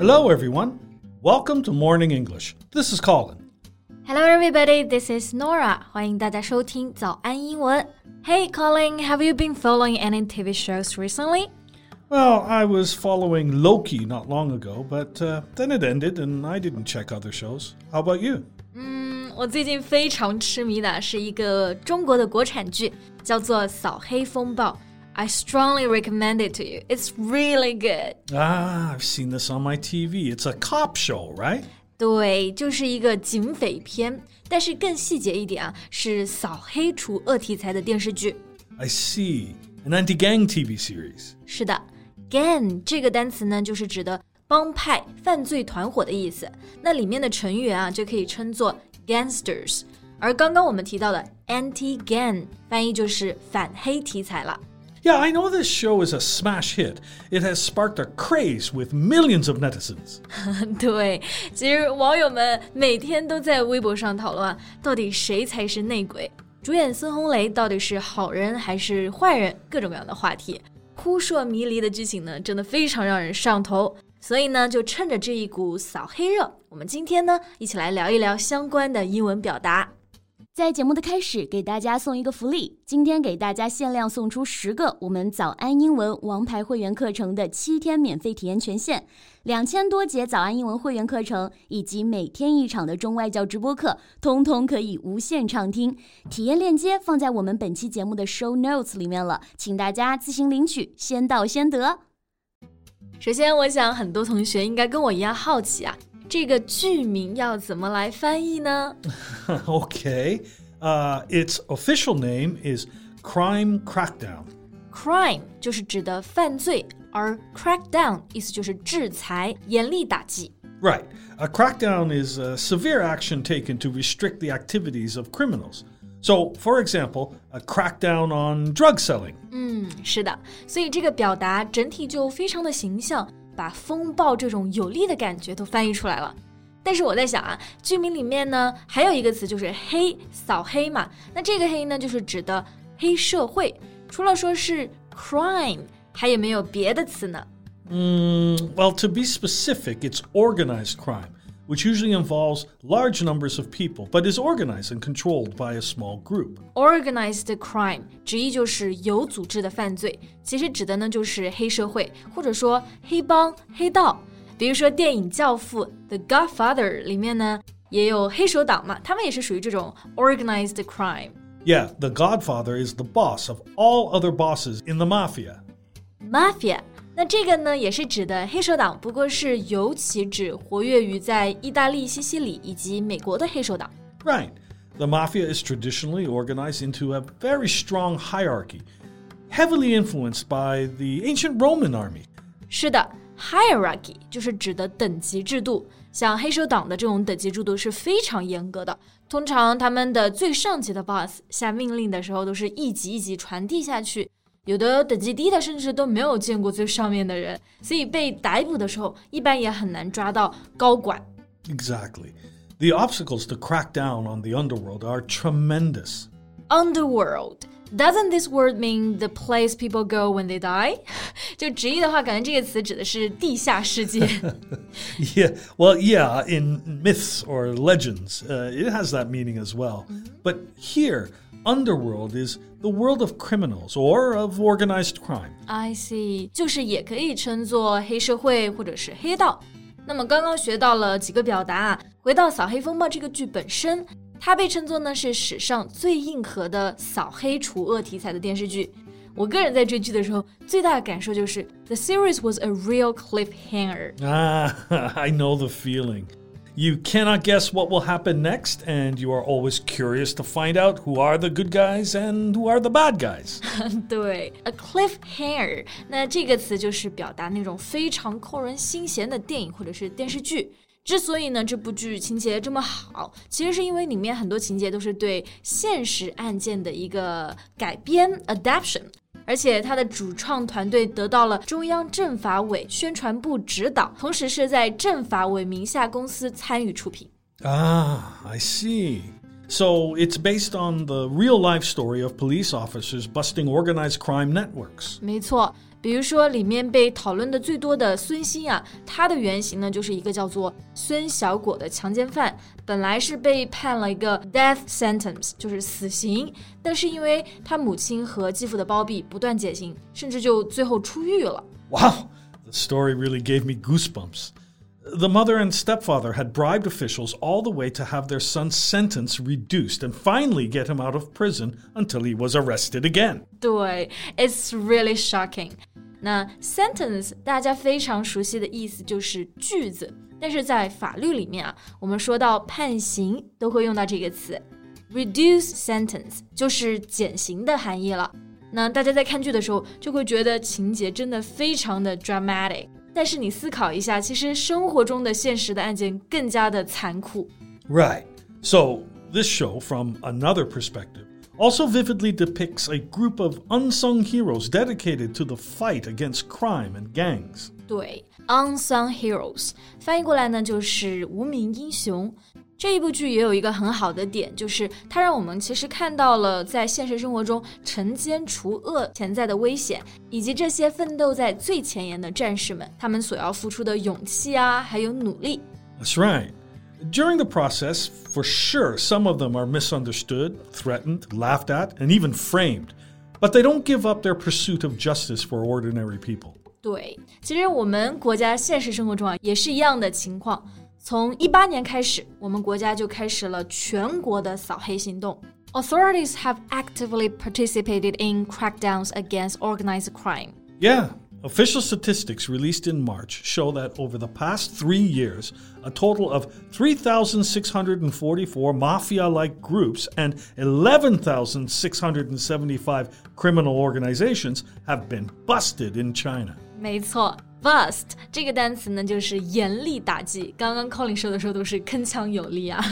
Hello, everyone. Welcome to Morning English. This is Colin. Hello, everybody. This is Norah. 欢迎大家收听早安英文。Hey, Colin, have you been following any TV shows recently? Well, I was following Loki not long ago, but uh, then it ended and I didn't check other shows. How about you? Mm, 嗯，我最近非常痴迷的是一个中国的国产剧，叫做《扫黑风暴》。I strongly recommend it to you. It's really good. Ah, I've seen this on my TV. It's a cop show, right? 对，就是一个警匪片，但是更细节一点啊，是扫黑除恶题材的电视剧。 I see. An anti gang TV series. 是的，gang 这个单词呢，就是指的帮派、犯罪团伙的意思。那里面的成员啊，就可以称作 gangsters。而刚刚我们提到的 anti-gang，翻译就是反黑题材了。 Yeah, I know this show is a smash hit. It has sparked a craze with millions of netizens. 对，其实网友们每天都在微博上讨论，到底谁才是内鬼？主演孙红雷到底是好人还是坏人？各种各样的话题，扑朔迷离的剧情呢，真的非常让人上头。所以呢，就趁着这一股扫黑热，我们今天呢，一起来聊一聊相关的英文表达。在节目的开始，给大家送一个福利，今天给大家限量送出十个我们早安英文王牌会员课程的七天免费体验权限，两千多节早安英文会员课程以及每天一场的中外教直播课，通通可以无限畅听。体验链接放在我们本期节目的 show notes 里面了，请大家自行领取，先到先得。首先，我想很多同学应该跟我一样好奇啊，这个剧名要怎么来翻译呢？ okay. Uh, its official name is Crime Crackdown. crime 就是指的犯罪，而 crackdown 意思就是制裁、严厉打击。 Right. A crackdown is a severe action taken to restrict the activities of criminals. So, for example, a crackdown on drug selling. 是的，所以这个表达整体就非常的形象， 把风暴这种有力的感觉都翻译出来了。但是我在想啊，剧名里面呢还有一个词就是黑，扫黑嘛。那这个黑呢，就是指的黑社会。除了说是 crime，还有没有别的词呢？嗯 well, to be specific, it's organized crime, which usually involves large numbers of people, but is organized and controlled by a small group. Organized crime 直译就是有组织的犯罪，其实指的呢就是黑社会或者说黑帮、黑道。比如说电影《教父》The Godfather 里面呢也有黑手党嘛，他们也是属于这种 organized crime。 Yeah, the Godfather is the boss of all other bosses in the mafia. Mafia， 那这个呢也是指的黑手党，不过是尤其指活跃于在意大利、西西里以及美国的黑手党。Right. The mafia is traditionally organized into a very strong hierarchy, heavily influenced by the ancient Roman army. 是的，hierarchy 就是指的等级制度。像黑手党的这种等级制度是非常严格的，通常他们的最上级的 boss 下命令的时候都是一级一级传递下去，有的等级低的甚至都没有见过最上面的人，所以被逮捕的时候一般也很难抓到高管。 Exactly. The obstacles to crack down on the underworld are tremendous. Underworld doesn't this word mean the place people go when they die？就直译的话，感觉这个词指的是地下世界。 Yeah, well, yeah, in myths or legends, uh, it has that meaning as well. But here, underworld is the world of criminals or of organized crime. I see，就是也可以称作黑社会或者是黑道。那么刚刚学到了几个表达啊，回到《扫黑风暴》这个剧本身，它被称作呢是史上最硬核的扫黑除恶题材的电视剧。我个人在追剧的时候，最大的感受就是 The series was a real cliffhanger。 Ah, I know the feeling. You cannot guess what will happen next, and you are always curious to find out who are the good guys and who are the bad guys. 对，a cliffhanger，那这个词就是表达那种非常扣人心弦的电影或者是电视剧。之所以呢这部剧情节这么好，其实是因为里面很多情节都是对现实案件的一个改编 adaptation， 而且他的主创团队得到了中央政法委宣传部指导，同时是在政法委名下公司参与出品。Ah, I see. So it's based on the real life story of police officers busting organized crime networks. 没错，比如说里面被讨论的最多的孙兴啊，他的原型呢就是一个叫做孙小果的强奸犯，本来是被判了一个 death sentence，就是死刑，但是因为他母亲和继父的包庇，不断减刑，甚至就最后出狱了。Wow, the story really gave me goosebumps. The mother and stepfather had bribed officials all the way to have their son's sentence reduced and finally get him out of prison until he was arrested again. 对，It's really shocking。那 sentence 大家非常熟悉的意思就是句子，但是在法律里面啊，我们说到判刑都会用到这个词，reduce sentence 就是减刑的含义了。那大家在看剧的时候就会觉得情节真的非常的 dramatic。 但是你思考一下，其实生活中的现实的案件更加的残酷。Right. So, this show, from another perspective, also vividly depicts a group of unsung heroes dedicated to the fight against crime and gangs. 对，unsung heroes 翻译过来呢就是无名英雄。 这一部剧也有一个很好的点，就是它让我们其实看到了在现实生活中惩奸除恶潜在的危险，以及这些奋斗在最前沿的战士们他们所要付出的勇气啊，还有努力。That's right. During the process, for sure, some of them are misunderstood, threatened, laughed at, and even framed. But they don't give up their pursuit of justice for ordinary people. 对，其实我们国家现实生活中啊也是一样的情况。 从一八年开始，我们国家就开始了全国的扫黑行动。Authorities have actively participated in crackdowns against organized crime. Yeah, official statistics released in March show that over the past three years, a total of 3,644 mafia like groups and 11,675 criminal organizations have been busted in China. 没错 ，bust 这个单词呢，就是严厉打击。刚刚 Colin 说的时候都是铿锵有力啊。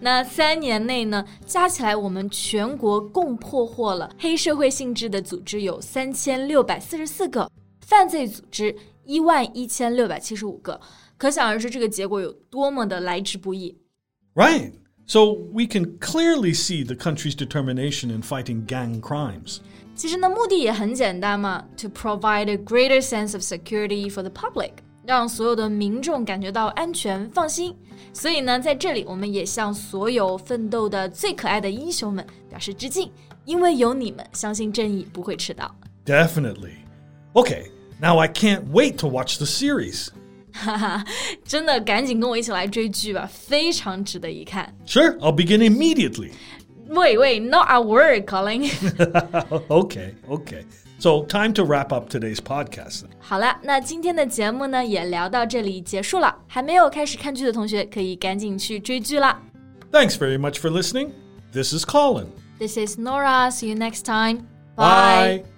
那三年内呢，加起来我们全国共破获了黑社会性质的组织有三千六百四十四个，犯罪组织一万一千六百七十五个。可想而知，这个结果有多么的来之不易。Right. So we can clearly see the country's determination in fighting gang crimes. 其实呢，目的也很简单嘛，to provide a greater sense of security for the public，让所有的民众感觉到安全放心。所以呢，在这里我们也向所有奋斗的最可爱的英雄们表示致敬，因为有你们，相信正义不会迟到。 Definitely. Okay, now I can't wait to watch the series. 哈哈，真的赶紧跟我一起来追剧吧，非常值得一看。Sure, I'll begin immediately. Wait, wait, not a word, Colin. okay, okay. So, time to wrap up today's podcast. 好了，那今天的节目呢也聊到这里结束了。还没有开始看剧的同学，可以赶紧去追剧啦。Thanks very much for listening. This is Colin. This is Norah. See you next time. Bye. Bye.